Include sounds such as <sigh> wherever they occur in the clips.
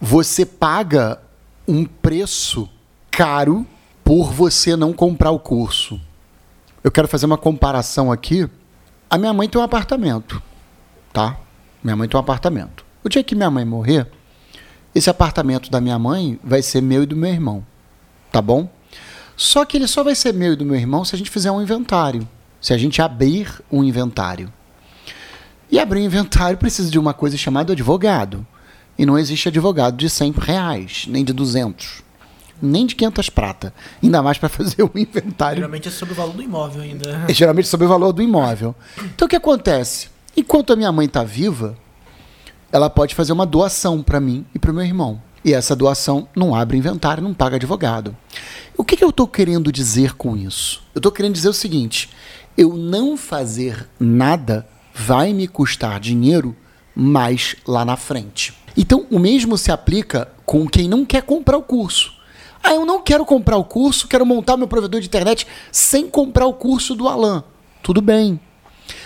você paga um preço caro por você não comprar o curso. Eu quero fazer uma comparação aqui. A minha mãe tem um apartamento, tá? Minha mãe tem um apartamento. O dia que minha mãe morrer, esse apartamento da minha mãe vai ser meu e do meu irmão, tá bom? Só que ele só vai ser meu e do meu irmão se a gente fizer um inventário, se a gente abrir um inventário. E abrir um inventário precisa de uma coisa chamada advogado. E não existe advogado de 100 reais, nem de 200, nem de 500 prata. Ainda mais para fazer <laughs> um inventário. Geralmente é sobre o valor do imóvel ainda. É geralmente sobre o valor do imóvel. Então o que acontece? Enquanto a minha mãe está viva, ela pode fazer uma doação para mim e para o meu irmão. E essa doação não abre inventário, não paga advogado. O que, que eu estou querendo dizer com isso? Eu estou querendo dizer o seguinte: eu não fazer nada vai me custar dinheiro mais lá na frente. Então, o mesmo se aplica com quem não quer comprar o curso. Ah, eu não quero comprar o curso, quero montar meu provedor de internet sem comprar o curso do Alan. Tudo bem.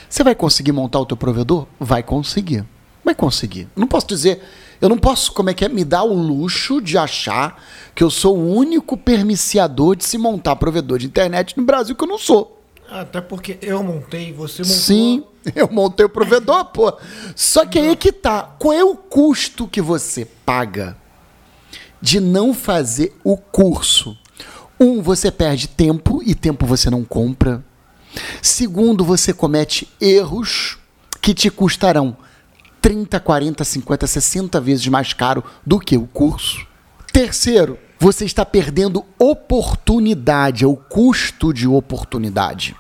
Você vai conseguir montar o teu provedor? Vai conseguir. Vai conseguir. Não posso dizer, eu não posso, como é que é, me dar o luxo de achar que eu sou o único permiciador de se montar provedor de internet no Brasil que eu não sou. Até porque eu montei, você montou. Sim, <laughs> eu montei o provedor, pô. Só que aí que tá. Qual é o custo que você paga de não fazer o curso? Um, você perde tempo e tempo você não compra. Segundo, você comete erros que te custarão 30, 40, 50, 60 vezes mais caro do que o curso. Terceiro, você está perdendo oportunidade, é o custo de oportunidade.